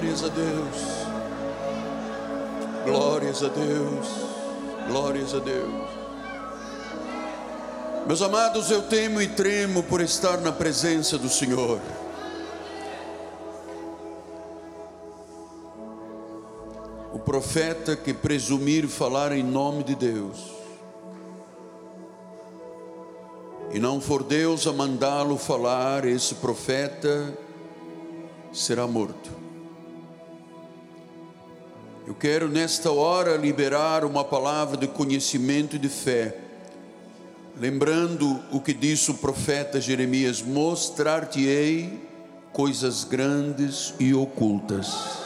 Glórias a Deus. Glórias a Deus. Glórias a Deus. Meus amados, eu temo e tremo por estar na presença do Senhor. O profeta que presumir falar em nome de Deus, e não for Deus a mandá-lo falar, esse profeta será morto. Eu quero nesta hora liberar uma palavra de conhecimento e de fé, lembrando o que disse o profeta Jeremias: Mostrar-te-ei coisas grandes e ocultas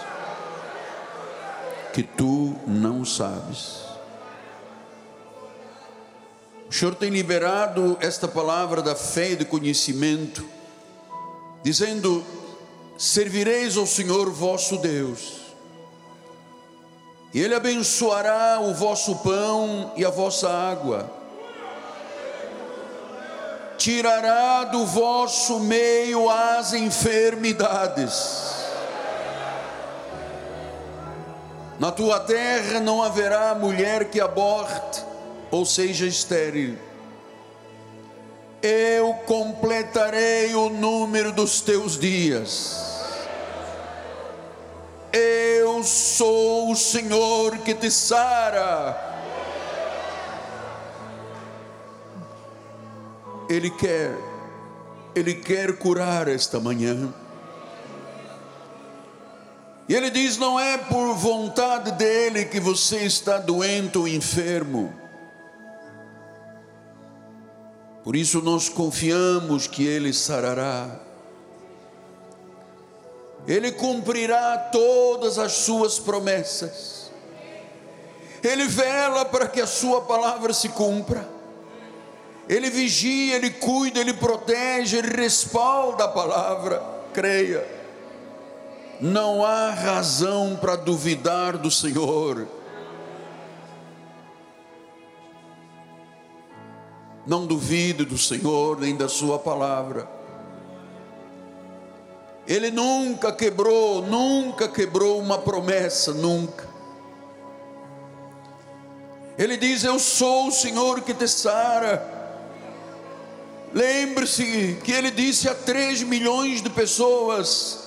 que tu não sabes. O Senhor tem liberado esta palavra da fé e do conhecimento, dizendo: Servireis ao Senhor vosso Deus, e Ele abençoará o vosso pão e a vossa água, tirará do vosso meio as enfermidades. Na tua terra não haverá mulher que aborte ou seja estéril. Eu completarei o número dos teus dias eu sou o Senhor que te sara. Ele quer, Ele quer curar esta manhã. E Ele diz: não é por vontade dEle que você está doente ou enfermo. Por isso nós confiamos que Ele sarará. Ele cumprirá todas as suas promessas. Ele vela para que a sua palavra se cumpra. Ele vigia, ele cuida, ele protege, ele respalda a palavra. Creia. Não há razão para duvidar do Senhor. Não duvide do Senhor nem da sua palavra. Ele nunca quebrou, nunca quebrou uma promessa, nunca. Ele diz: Eu sou o Senhor que te sara. Lembre-se que ele disse a três milhões de pessoas: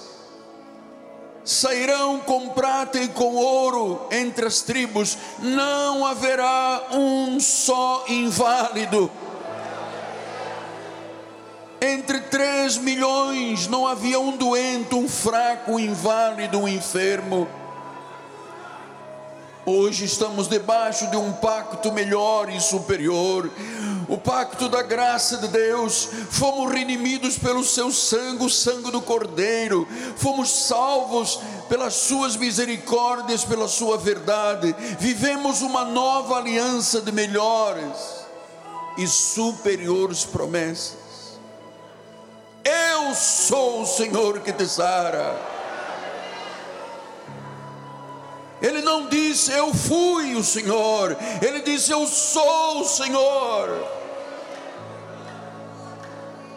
sairão com prata e com ouro entre as tribos, não haverá um só inválido entre três milhões não havia um doente, um fraco, um inválido, um enfermo. Hoje estamos debaixo de um pacto melhor e superior, o pacto da graça de Deus. Fomos redimidos pelo seu sangue, o sangue do Cordeiro. Fomos salvos pelas suas misericórdias, pela sua verdade. Vivemos uma nova aliança de melhores e superiores promessas. Eu sou o Senhor que te sara. Ele não disse eu fui o Senhor, ele disse eu sou o Senhor.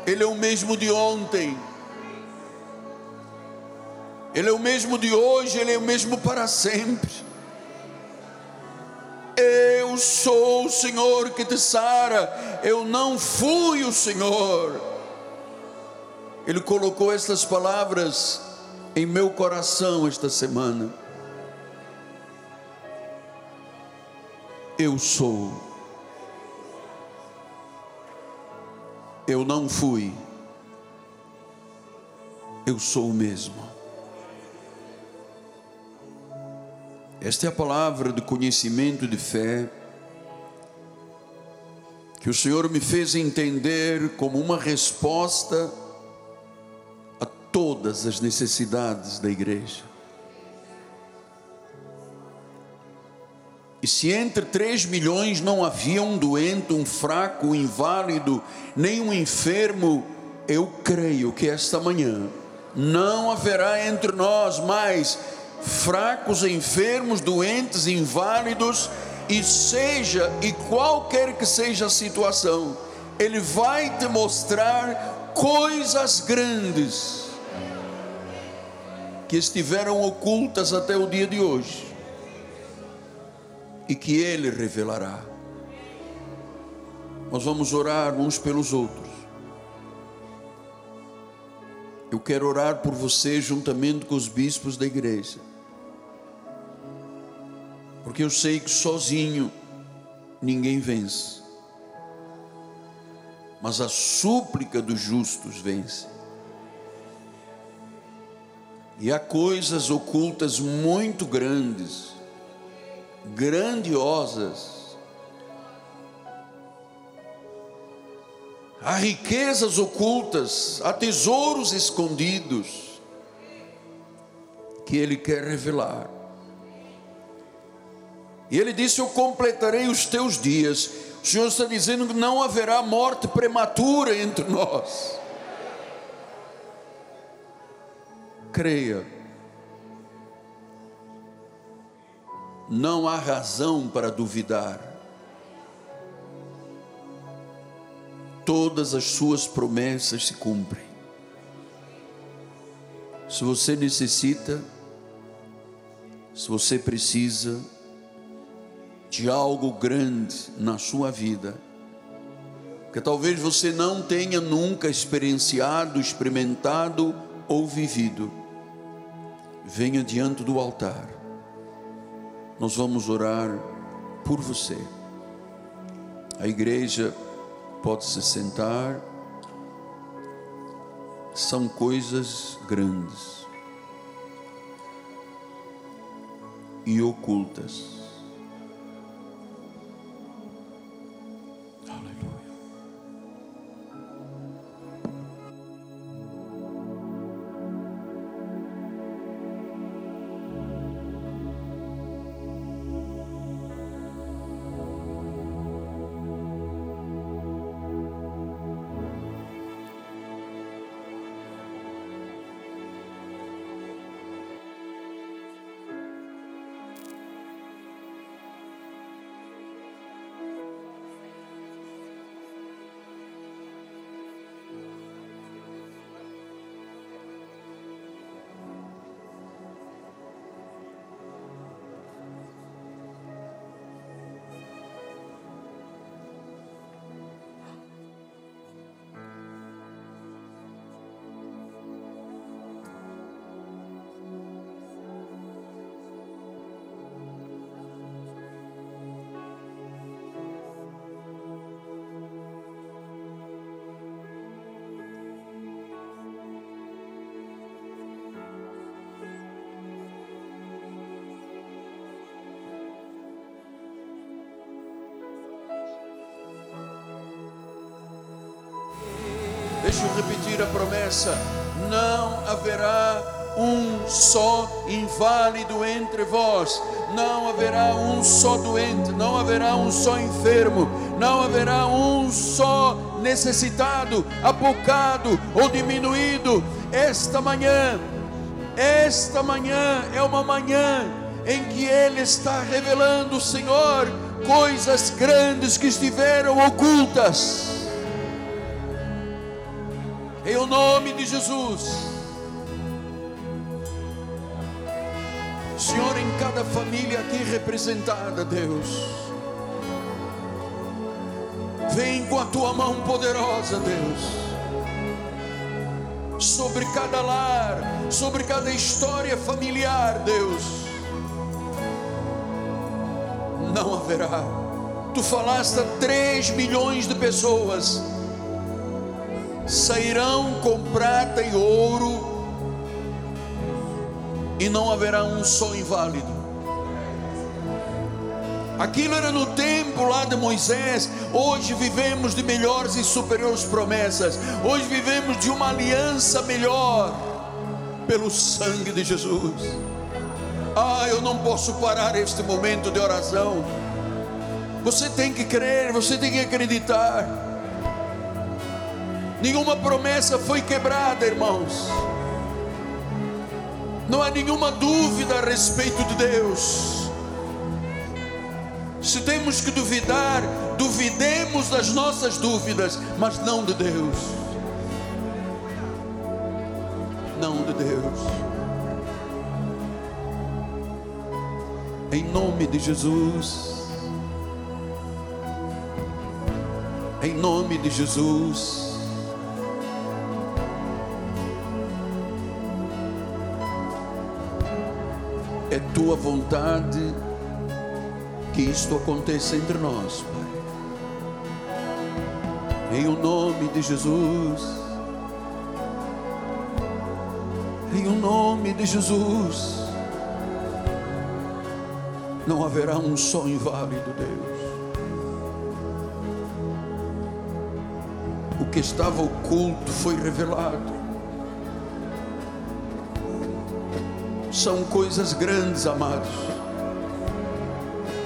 Ele é o mesmo de ontem, ele é o mesmo de hoje, ele é o mesmo para sempre. Eu sou o Senhor que te sara, eu não fui o Senhor. Ele colocou estas palavras em meu coração esta semana. Eu sou. Eu não fui. Eu sou o mesmo. Esta é a palavra de conhecimento de fé que o Senhor me fez entender como uma resposta todas as necessidades da igreja. E se entre 3 milhões não havia um doente, um fraco, um inválido, nem um enfermo, eu creio que esta manhã não haverá entre nós mais fracos, enfermos, doentes, inválidos, e seja e qualquer que seja a situação, Ele vai te mostrar coisas grandes que estiveram ocultas até o dia de hoje e que Ele revelará. Nós vamos orar uns pelos outros. Eu quero orar por você juntamente com os bispos da igreja. Porque eu sei que sozinho ninguém vence. Mas a súplica dos justos vence. E há coisas ocultas muito grandes, grandiosas, há riquezas ocultas, há tesouros escondidos que Ele quer revelar. E Ele disse: Eu completarei os teus dias. O Senhor está dizendo que não haverá morte prematura entre nós. Creia. Não há razão para duvidar. todas as suas promessas se cumprem. Se você necessita, se você precisa de algo grande na sua vida, que talvez você não tenha nunca experienciado, experimentado ou vivido, venha diante do altar. Nós vamos orar por você. A igreja pode se sentar. São coisas grandes e ocultas. Deixa eu repetir a promessa: não haverá um só inválido entre vós, não haverá um só doente, não haverá um só enfermo, não haverá um só necessitado, apocado ou diminuído. Esta manhã, esta manhã é uma manhã em que Ele está revelando, Senhor, coisas grandes que estiveram ocultas em o nome de Jesus. Senhor, em cada família aqui representada, Deus, vem com a tua mão poderosa, Deus sobre cada lar, sobre cada história familiar, Deus. Não haverá. Tu falaste a 3 milhões de pessoas sairão com prata e ouro, e não haverá um só inválido. Aquilo era no tempo lá de Moisés. Hoje vivemos de melhores e superiores promessas. Hoje vivemos de uma aliança melhor pelo sangue de Jesus. Ah, eu não posso parar este momento de oração. Você tem que crer, você tem que acreditar. Nenhuma promessa foi quebrada, irmãos. Não há nenhuma dúvida a respeito de Deus. Se temos que duvidar, duvidemos das nossas dúvidas, mas não de Deus. Não de Deus. Em nome de Jesus. Em nome de Jesus. Tua vontade que isto aconteça entre nós, Pai. Em o nome de Jesus. Em o nome de Jesus. Não haverá um só inválido, Deus. O que estava oculto foi revelado. São coisas grandes, amados.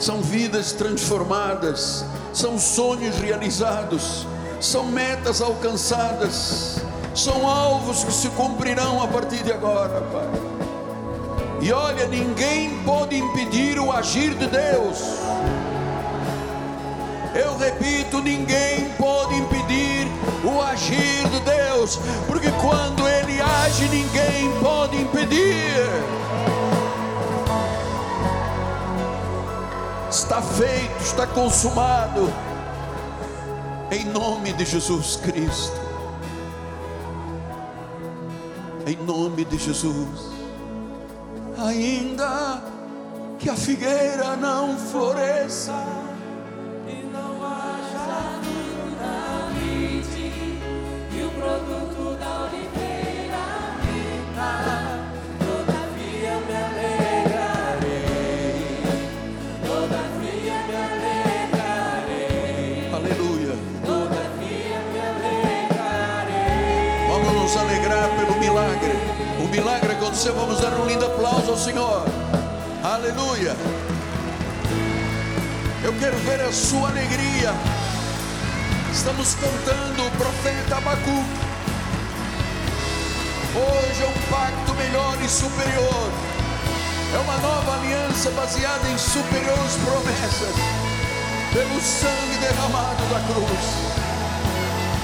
São vidas transformadas, são sonhos realizados, são metas alcançadas, são alvos que se cumprirão a partir de agora, Pai. E olha, ninguém pode impedir o agir de Deus. Eu repito, ninguém pode impedir o agir de Deus, porque quando Ele age, ninguém pode impedir. Está feito, está consumado, em nome de Jesus Cristo. Em nome de Jesus. Ainda que a figueira não floresça milagre aconteceu, vamos dar um lindo aplauso ao Senhor. Aleluia. Eu quero ver a sua alegria. Estamos cantando o profeta Abacuque. Hoje é um pacto melhor e superior. É uma nova aliança baseada em superiores promessas. Pelo sangue derramado da cruz.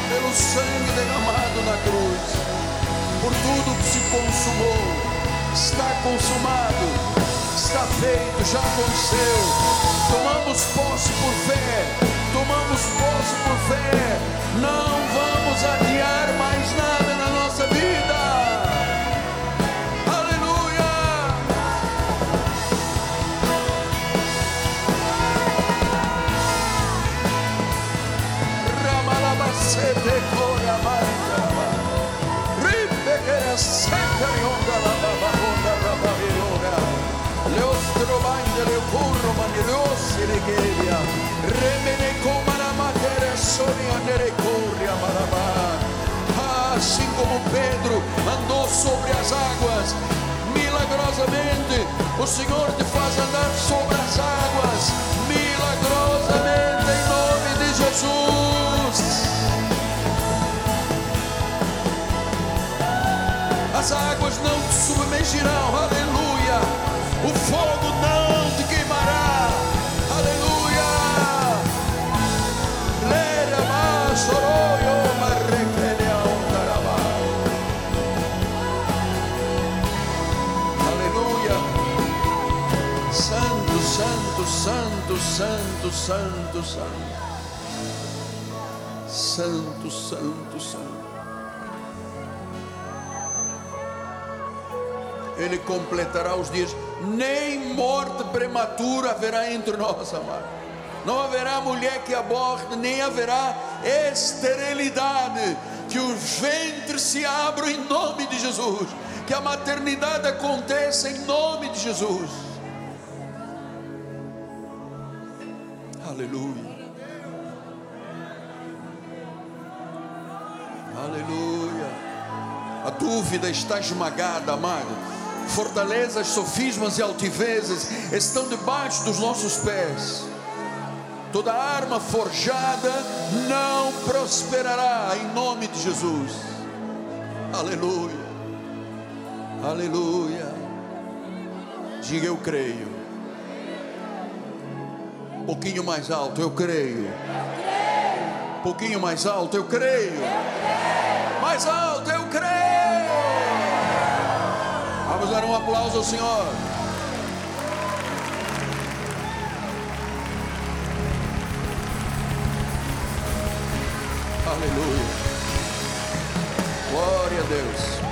Pelo sangue na cruz por tudo que se consumou, está consumado, está feito, já aconteceu. Tomamos posse por fé, tomamos posse por fé, não vamos adiar mais nada na nossa vida. Aleluia! Ramalabacete, le assim como Pedro andou sobre as águas milagrosamente o Senhor te faz andar sobre as águas submergirão aleluia o fogo não te queimará. Aleluia. Lera Aleluia. Santo, santo, santo, santo, santo, santo. Santo, santo, santo. Ele completará os dias nem morte prematura haverá entre nós, amado. Não haverá mulher que aborte, nem haverá esterilidade. Que os ventres se abram em nome de Jesus. Que a maternidade aconteça em nome de Jesus. Aleluia. Aleluia. A dúvida está esmagada, amado fortalezas, sofismas e altivezes estão debaixo dos nossos pés. Toda arma forjada não prosperará em nome de Jesus. Aleluia. Aleluia. Diga eu creio. Um pouquinho mais alto, eu creio. Um pouquinho mais alto, eu creio. Mais alto, eu Vamos dar um aplauso ao Senhor. Aleluia. Glória a Deus.